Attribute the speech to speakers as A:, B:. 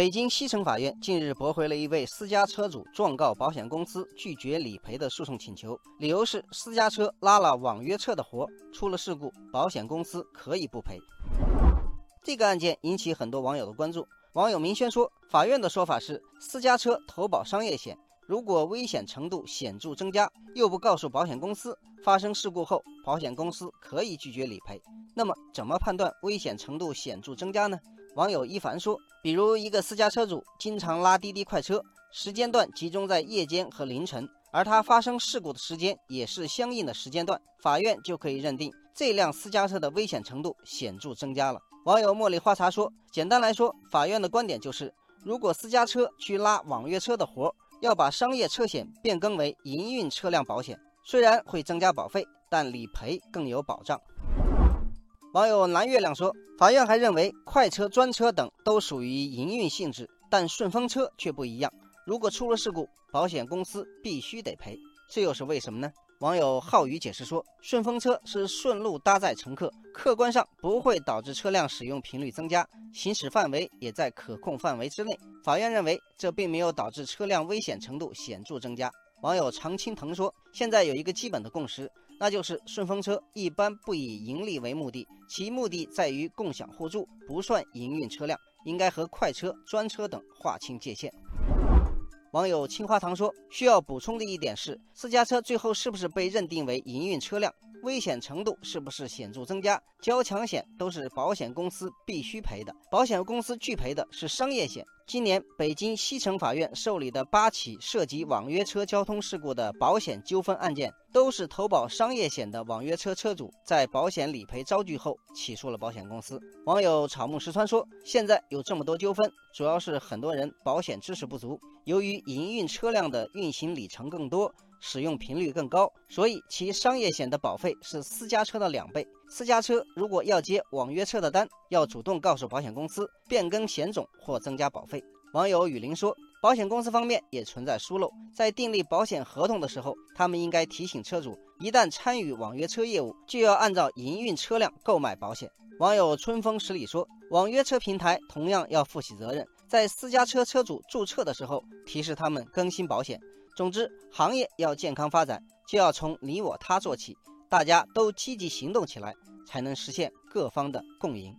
A: 北京西城法院近日驳回了一位私家车主状告保险公司拒绝理赔的诉讼请求，理由是私家车拉了网约车的活，出了事故，保险公司可以不赔。这个案件引起很多网友的关注。网友明轩说，法院的说法是私家车投保商业险，如果危险程度显著增加，又不告诉保险公司，发生事故后保险公司可以拒绝理赔。那么，怎么判断危险程度显著增加呢？网友一凡说：“比如一个私家车主经常拉滴滴快车，时间段集中在夜间和凌晨，而他发生事故的时间也是相应的时间段，法院就可以认定这辆私家车的危险程度显著增加了。”网友茉莉花茶说：“简单来说，法院的观点就是，如果私家车去拉网约车的活儿，要把商业车险变更为营运车辆保险，虽然会增加保费，但理赔更有保障。”网友蓝月亮说：“法院还认为快车、专车等都属于营运性质，但顺风车却不一样。如果出了事故，保险公司必须得赔，这又是为什么呢？”网友浩宇解释说：“顺风车是顺路搭载乘客，客观上不会导致车辆使用频率增加，行驶范围也在可控范围之内。法院认为这并没有导致车辆危险程度显著增加。”网友常青藤说：“现在有一个基本的共识。”那就是顺风车一般不以盈利为目的，其目的在于共享互助，不算营运车辆，应该和快车、专车等划清界限。网友青花糖说：“需要补充的一点是，私家车最后是不是被认定为营运车辆？”危险程度是不是显著增加？交强险都是保险公司必须赔的，保险公司拒赔的是商业险。今年北京西城法院受理的八起涉及网约车交通事故的保险纠纷案件，都是投保商业险的网约车车主在保险理赔遭拒后起诉了保险公司。网友草木石川说：“现在有这么多纠纷，主要是很多人保险知识不足，由于营运车辆的运行里程更多。”使用频率更高，所以其商业险的保费是私家车的两倍。私家车如果要接网约车的单，要主动告诉保险公司变更险种或增加保费。网友雨林说，保险公司方面也存在疏漏，在订立保险合同的时候，他们应该提醒车主，一旦参与网约车业务，就要按照营运车辆购买保险。网友春风十里说，网约车平台同样要负起责任，在私家车车主注册的时候提示他们更新保险。总之，行业要健康发展，就要从你我他做起，大家都积极行动起来，才能实现各方的共赢。